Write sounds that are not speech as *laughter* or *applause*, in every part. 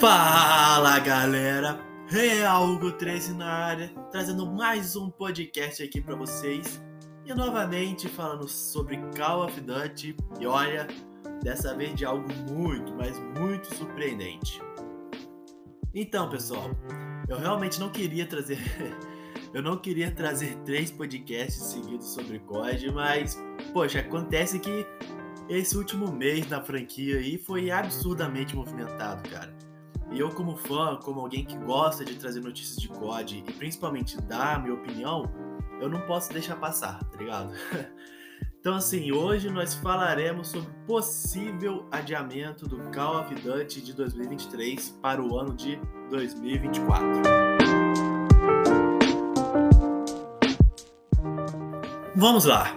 Fala galera, Realgo 13 na área, trazendo mais um podcast aqui para vocês e novamente falando sobre Call of Duty e olha, dessa vez de algo muito, mas muito surpreendente. Então pessoal, eu realmente não queria trazer, *laughs* eu não queria trazer três podcasts seguidos sobre COD, mas poxa, acontece que esse último mês na franquia aí foi absurdamente movimentado, cara. E eu, como fã, como alguém que gosta de trazer notícias de COD e principalmente dar minha opinião, eu não posso deixar passar, tá ligado? *laughs* então, assim, hoje nós falaremos sobre possível adiamento do Call of Duty de 2023 para o ano de 2024. Vamos lá!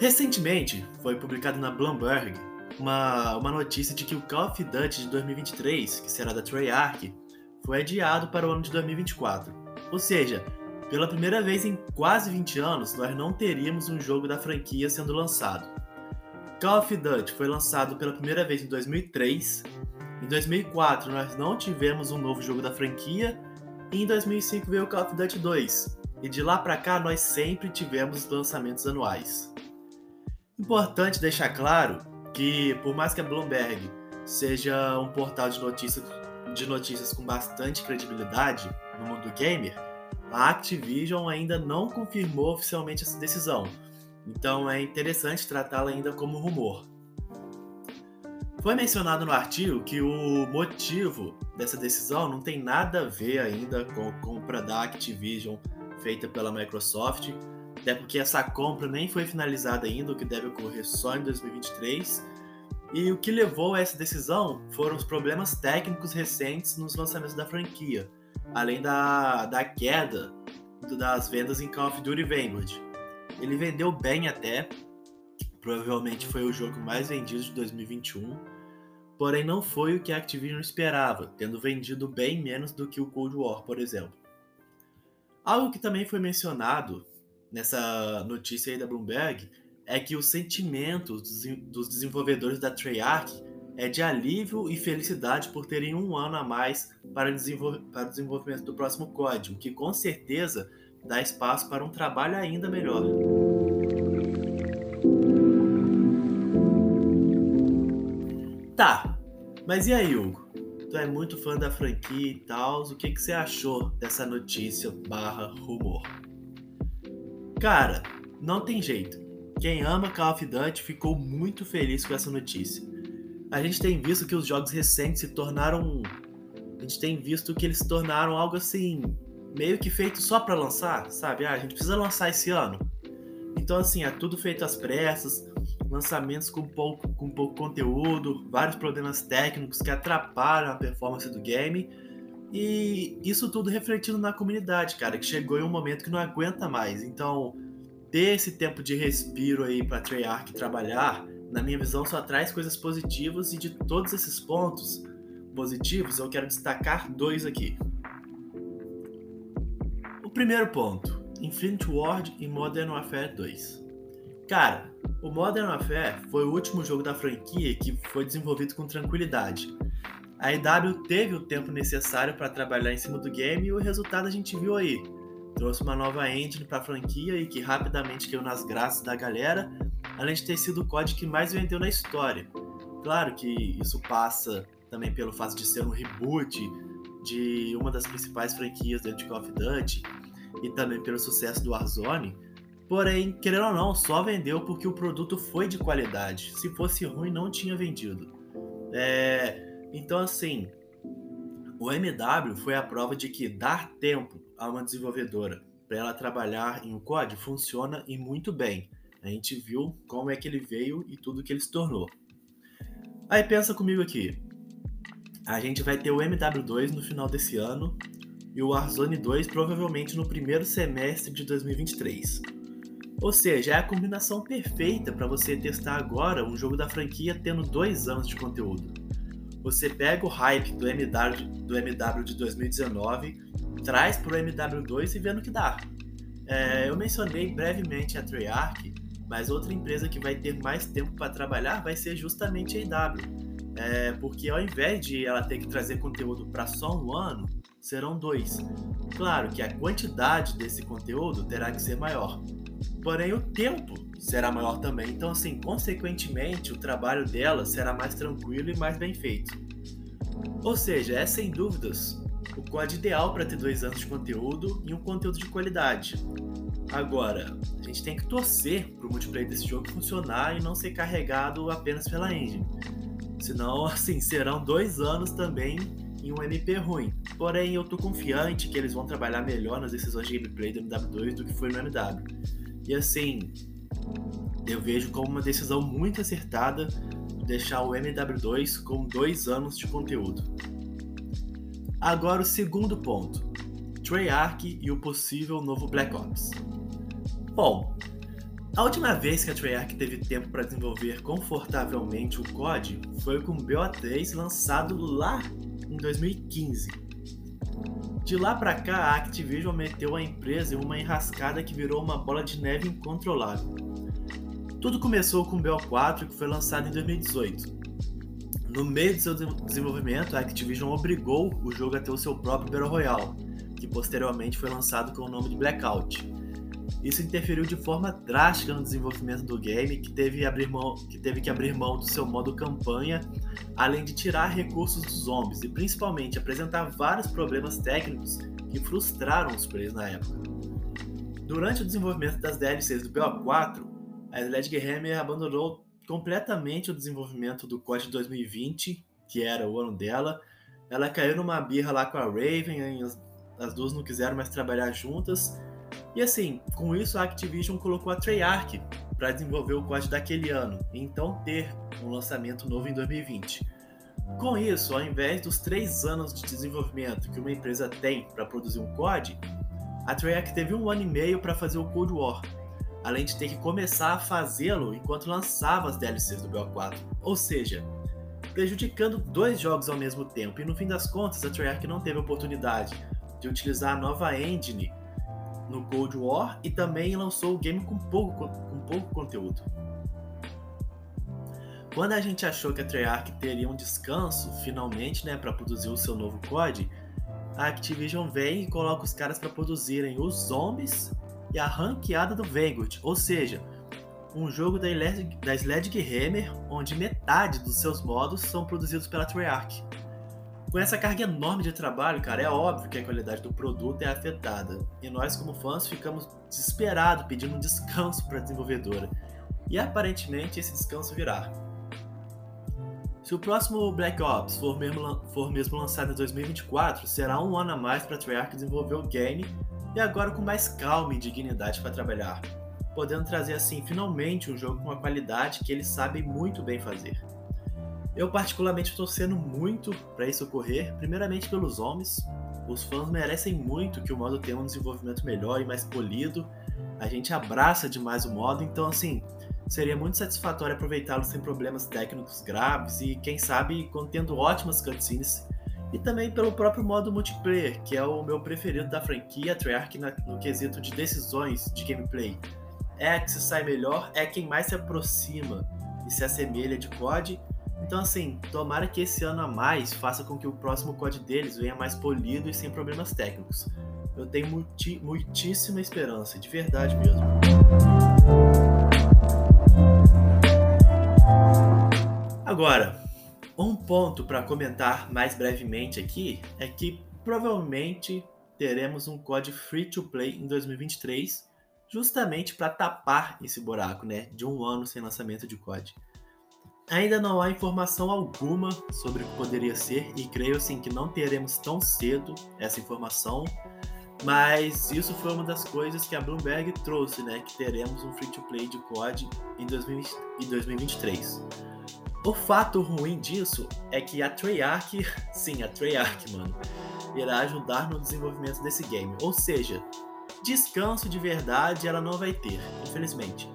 Recentemente foi publicado na Bloomberg uma, uma notícia de que o Call of Duty de 2023, que será da Treyarch, foi adiado para o ano de 2024. Ou seja, pela primeira vez em quase 20 anos, nós não teríamos um jogo da franquia sendo lançado. Call of Duty foi lançado pela primeira vez em 2003. Em 2004, nós não tivemos um novo jogo da franquia. E em 2005 veio o Call of Duty 2. E de lá para cá, nós sempre tivemos lançamentos anuais. Importante deixar claro que, por mais que a Bloomberg seja um portal de notícias, de notícias com bastante credibilidade no mundo gamer, a Activision ainda não confirmou oficialmente essa decisão. Então é interessante tratá-la ainda como rumor. Foi mencionado no artigo que o motivo dessa decisão não tem nada a ver ainda com a compra da Activision feita pela Microsoft, até porque essa compra nem foi finalizada ainda, o que deve ocorrer só em 2023. E o que levou a essa decisão foram os problemas técnicos recentes nos lançamentos da franquia, além da, da queda das vendas em Call of Duty Vanguard. Ele vendeu bem até, provavelmente foi o jogo mais vendido de 2021, porém não foi o que a Activision esperava, tendo vendido bem menos do que o Cold War, por exemplo. Algo que também foi mencionado nessa notícia aí da Bloomberg é que o sentimento dos desenvolvedores da Treyarch é de alívio e felicidade por terem um ano a mais para, para o desenvolvimento do próximo código, que com certeza dá espaço para um trabalho ainda melhor. Tá, mas e aí, Hugo? Tu é muito fã da franquia e tal, o que, que você achou dessa notícia barra rumor? Cara, não tem jeito. Quem ama Call of Duty ficou muito feliz com essa notícia. A gente tem visto que os jogos recentes se tornaram. A gente tem visto que eles se tornaram algo assim, meio que feito só para lançar, sabe? Ah, a gente precisa lançar esse ano. Então, assim, é tudo feito às pressas, lançamentos com pouco, com pouco conteúdo, vários problemas técnicos que atrapalham a performance do game. E isso tudo refletindo na comunidade, cara, que chegou em um momento que não aguenta mais. Então, ter esse tempo de respiro aí para Treyarch trabalhar, na minha visão, só traz coisas positivas e de todos esses pontos positivos, eu quero destacar dois aqui. O primeiro ponto, Infinite Ward e Modern Warfare 2. Cara, o Modern Warfare foi o último jogo da franquia que foi desenvolvido com tranquilidade a EW teve o tempo necessário para trabalhar em cima do game e o resultado a gente viu aí. Trouxe uma nova engine para a franquia e que rapidamente caiu nas graças da galera, além de ter sido o código que mais vendeu na história. Claro que isso passa também pelo fato de ser um reboot de uma das principais franquias dentro de Call of Duty e também pelo sucesso do Warzone. Porém, querendo ou não, só vendeu porque o produto foi de qualidade. Se fosse ruim, não tinha vendido. É, então, assim, o MW foi a prova de que dar tempo a uma desenvolvedora para ela trabalhar em um código funciona e muito bem. A gente viu como é que ele veio e tudo que ele se tornou. Aí pensa comigo aqui. A gente vai ter o MW2 no final desse ano e o Warzone 2 provavelmente no primeiro semestre de 2023. Ou seja, é a combinação perfeita para você testar agora um jogo da franquia tendo dois anos de conteúdo. Você pega o hype do MW, do MW de 2019, traz para o MW2 e vê no que dá. É, eu mencionei brevemente a Treyarch, mas outra empresa que vai ter mais tempo para trabalhar vai ser justamente a EW. é porque ao invés de ela ter que trazer conteúdo para só um ano, serão dois. Claro que a quantidade desse conteúdo terá que ser maior, porém o tempo será maior também. Então, assim, consequentemente, o trabalho dela será mais tranquilo e mais bem feito. Ou seja, é sem dúvidas o código ideal para ter dois anos de conteúdo e um conteúdo de qualidade. Agora, a gente tem que torcer para o multiplayer desse jogo funcionar e não ser carregado apenas pela engine. Senão, *laughs* assim, serão dois anos também em um MP ruim. Porém, eu tô confiante que eles vão trabalhar melhor nas decisões de gameplay do MW2 do que foi no MW. E assim, eu vejo como uma decisão muito acertada deixar o MW2 com dois anos de conteúdo. Agora o segundo ponto: Treyarch e o possível novo Black Ops. Bom, a última vez que a Treyarch teve tempo para desenvolver confortavelmente o COD foi com o BO3 lançado lá em 2015. De lá para cá, a Activision meteu a empresa em uma enrascada que virou uma bola de neve incontrolável. Tudo começou com o BO4, que foi lançado em 2018. No meio do seu desenvolvimento, a Activision obrigou o jogo a ter o seu próprio Battle Royale, que posteriormente foi lançado com o nome de Blackout. Isso interferiu de forma drástica no desenvolvimento do game, que teve, abrir mão, que teve que abrir mão do seu modo campanha, além de tirar recursos dos zombies e principalmente apresentar vários problemas técnicos que frustraram os players na época. Durante o desenvolvimento das DLCs do BO4, a Sledgehammer abandonou completamente o desenvolvimento do COD 2020, que era o ano dela. Ela caiu numa birra lá com a Raven, as, as duas não quiseram mais trabalhar juntas. E assim, com isso a Activision colocou a Treyarch para desenvolver o COD daquele ano, e então ter um lançamento novo em 2020. Com isso, ao invés dos três anos de desenvolvimento que uma empresa tem para produzir um COD, a Treyarch teve um ano e meio para fazer o Cold War, além de ter que começar a fazê-lo enquanto lançava as DLCs do BO4. Ou seja, prejudicando dois jogos ao mesmo tempo, e no fim das contas a Treyarch não teve oportunidade de utilizar a nova engine no Cold War e também lançou o game com pouco, com pouco conteúdo. Quando a gente achou que a Treyarch teria um descanso, finalmente, né, para produzir o seu novo COD, a Activision vem e coloca os caras para produzirem os zombies e a ranqueada do Vanguard, ou seja, um jogo da, da Sledgehammer onde metade dos seus modos são produzidos pela Treyarch. Com essa carga enorme de trabalho, cara, é óbvio que a qualidade do produto é afetada. E nós, como fãs, ficamos desesperados pedindo um descanso para a desenvolvedora. E aparentemente esse descanso virá. Se o próximo Black Ops for mesmo, for mesmo lançado em 2024, será um ano a mais para Treyarch desenvolver o game e agora com mais calma e dignidade para trabalhar, podendo trazer assim finalmente um jogo com uma qualidade que eles sabem muito bem fazer. Eu particularmente estou torcendo muito para isso ocorrer, primeiramente pelos homens. Os fãs merecem muito que o modo tenha um desenvolvimento melhor e mais polido. A gente abraça demais o modo, então assim, seria muito satisfatório aproveitá-lo sem problemas técnicos graves e, quem sabe, contendo ótimas cutscenes e também pelo próprio modo multiplayer, que é o meu preferido da franquia Treyarch no quesito de decisões de gameplay. É que se sai melhor, é quem mais se aproxima e se assemelha de COD. Então, assim, tomara que esse ano a mais faça com que o próximo COD deles venha mais polido e sem problemas técnicos. Eu tenho muitíssima esperança, de verdade mesmo. Agora, um ponto para comentar mais brevemente aqui é que provavelmente teremos um COD free to play em 2023, justamente para tapar esse buraco, né, de um ano sem lançamento de COD. Ainda não há informação alguma sobre o que poderia ser e creio assim que não teremos tão cedo essa informação, mas isso foi uma das coisas que a Bloomberg trouxe, né, que teremos um free to play de COD em 2023. O fato ruim disso é que a Treyarch, *laughs* sim, a Treyarch, mano, irá ajudar no desenvolvimento desse game. Ou seja, descanso de verdade ela não vai ter, infelizmente.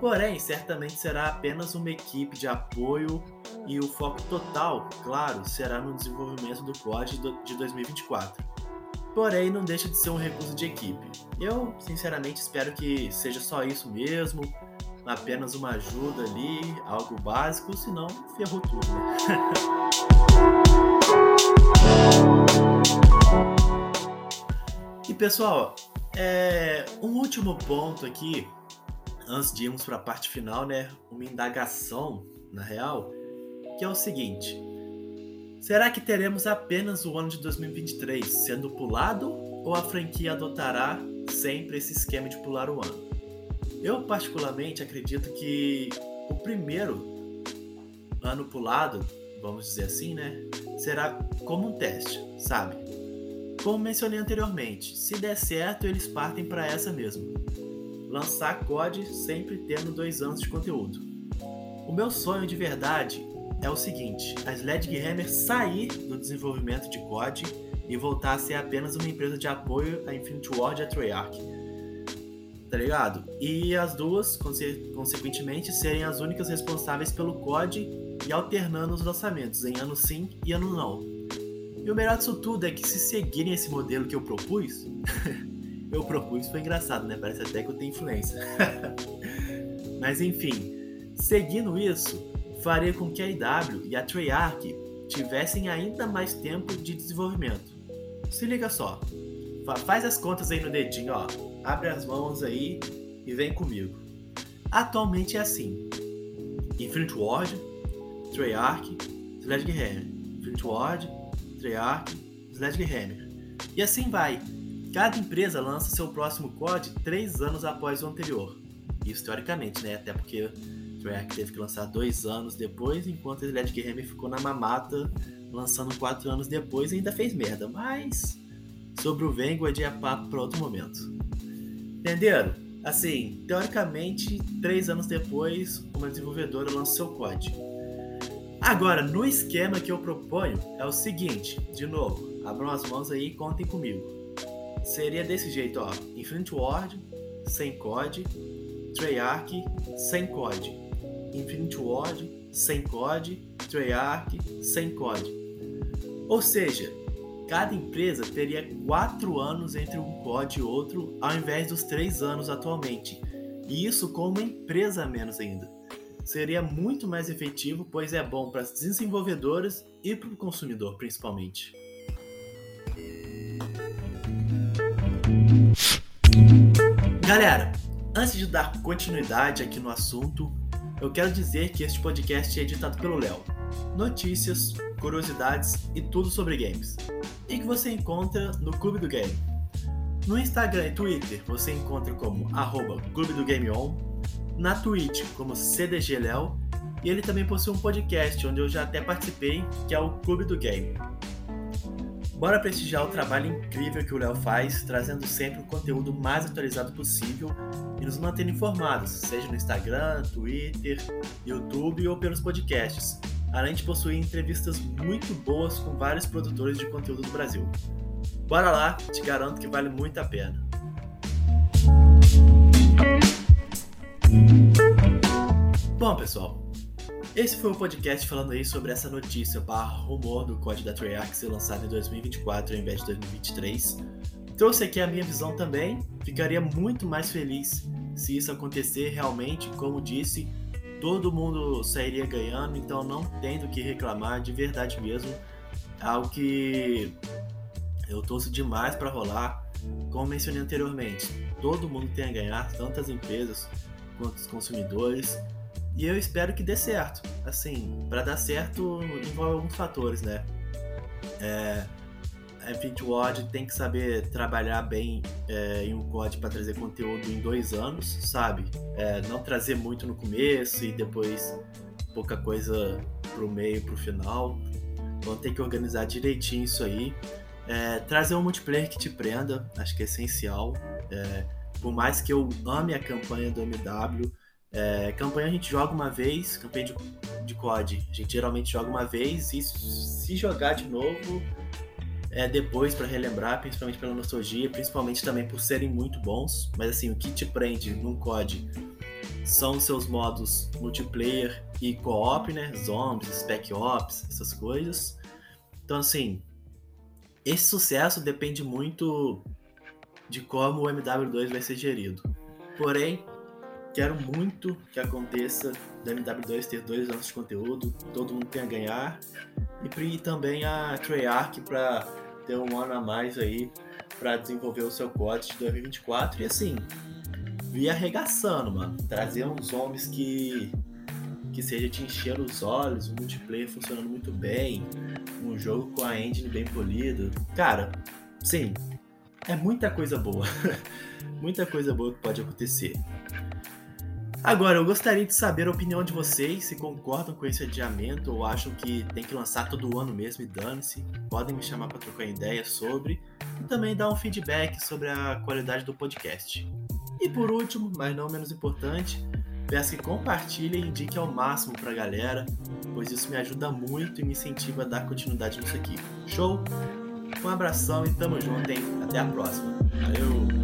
Porém, certamente será apenas uma equipe de apoio e o foco total, claro, será no desenvolvimento do COD de 2024. Porém, não deixa de ser um recurso de equipe. Eu, sinceramente, espero que seja só isso mesmo, apenas uma ajuda ali, algo básico, senão ferrou tudo. Né? *laughs* e pessoal, é, um último ponto aqui, antes de irmos para a parte final, né? Uma indagação, na real, que é o seguinte: será que teremos apenas o ano de 2023 sendo pulado ou a franquia adotará sempre esse esquema de pular o ano? Eu, particularmente, acredito que o primeiro ano pulado, vamos dizer assim, né? Será como um teste, sabe? Como mencionei anteriormente, se der certo, eles partem para essa mesmo. Lançar COD sempre tendo dois anos de conteúdo. O meu sonho de verdade é o seguinte: a Sledgehammer sair do desenvolvimento de COD e voltar a ser apenas uma empresa de apoio a Infinity Ward e a Treyarch tá ligado? E as duas, conse consequentemente, serem as únicas responsáveis pelo COD e alternando os lançamentos em ano sim e ano não. E o melhor disso tudo é que se seguirem esse modelo que eu propus, *laughs* eu propus foi engraçado, né? Parece até que eu tenho influência. *laughs* Mas enfim, seguindo isso, faria com que a IW e a Treyarch tivessem ainda mais tempo de desenvolvimento. Se liga só, faz as contas aí no dedinho, ó abre as mãos aí e vem comigo. Atualmente é assim: Infinite Ward, Treyarch, Sledgehammer. Infinite Ward, Treyarch, Sledgehammer. E assim vai. Cada empresa lança seu próximo COD três anos após o anterior. Isso teoricamente, né? Até porque Treyarch teve que lançar dois anos depois, enquanto a Sledgehammer ficou na mamata lançando quatro anos depois e ainda fez merda. Mas sobre o Vanguard é papo para outro momento. Entenderam? Assim, teoricamente, três anos depois, uma desenvolvedora lança seu código. Agora, no esquema que eu proponho, é o seguinte, de novo, abram as mãos aí e contem comigo. Seria desse jeito, ó, Infinite Ward, sem COD, Treyarch, sem COD, Infinite Ward, sem COD, Treyarch, sem COD. Ou seja, cada empresa teria quatro anos entre um COD e outro, ao invés dos três anos atualmente. E isso com uma empresa a menos ainda. Seria muito mais efetivo, pois é bom para as desenvolvedoras e para o consumidor, principalmente. Galera, antes de dar continuidade aqui no assunto, eu quero dizer que este podcast é editado pelo Léo. Notícias, curiosidades e tudo sobre games e que você encontra no Clube do Game. No Instagram e Twitter você encontra como arroba Clube do Game On, na Twitch como CDGLEO e ele também possui um podcast onde eu já até participei, que é o Clube do Game. Bora prestigiar o trabalho incrível que o Léo faz, trazendo sempre o conteúdo mais atualizado possível e nos mantendo informados, seja no Instagram, Twitter, YouTube ou pelos podcasts além de possuir entrevistas muito boas com vários produtores de conteúdo do Brasil. Bora lá, te garanto que vale muito a pena. Bom, pessoal, esse foi o podcast falando aí sobre essa notícia barra rumor do código da Treyarch ser lançado em 2024 ao invés de 2023. Trouxe aqui a minha visão também, ficaria muito mais feliz se isso acontecer realmente, como disse, todo mundo sairia ganhando, então não tendo que reclamar de verdade mesmo. Algo que eu torço demais para rolar. Como mencionei anteriormente, todo mundo tem a ganhar, tanto as empresas quanto os consumidores. E eu espero que dê certo. Assim, para dar certo envolve alguns fatores, né? É, a Infinity Ward tem que saber trabalhar bem é, em um código para trazer conteúdo em dois anos, sabe? É, não trazer muito no começo e depois pouca coisa pro meio, pro final. Vão ter que organizar direitinho isso aí. É, trazer um multiplayer que te prenda, acho que é essencial. É, por mais que eu ame a campanha do MW, é, campanha a gente joga uma vez, campanha de, de COD, a gente geralmente joga uma vez e se jogar de novo é, depois para relembrar, principalmente pela nostalgia, principalmente também por serem muito bons. Mas assim, o que te prende num COD são seus modos multiplayer e co-op, né? Zombies, Spec Ops, essas coisas. Então assim, esse sucesso depende muito de como o MW2 vai ser gerido. Porém, quero muito que aconteça da MW2 ter dois anos de conteúdo, todo mundo tem a ganhar. E também a Treyarch para ter um ano a mais aí para desenvolver o seu código de 2024. E assim, vir arregaçando, mano. Trazer uns homens que que seja te encher os olhos, um multiplayer funcionando muito bem, um jogo com a engine bem polido. Cara, sim, é muita coisa boa. *laughs* muita coisa boa que pode acontecer. Agora, eu gostaria de saber a opinião de vocês, se concordam com esse adiamento ou acham que tem que lançar todo ano mesmo e dane-se. Podem me chamar para trocar ideia sobre e também dar um feedback sobre a qualidade do podcast. E por último, mas não menos importante, peço que compartilhem e indiquem ao máximo para a galera, pois isso me ajuda muito e me incentiva a dar continuidade nisso aqui. Show? Um abração e tamo junto, hein? Até a próxima. Valeu!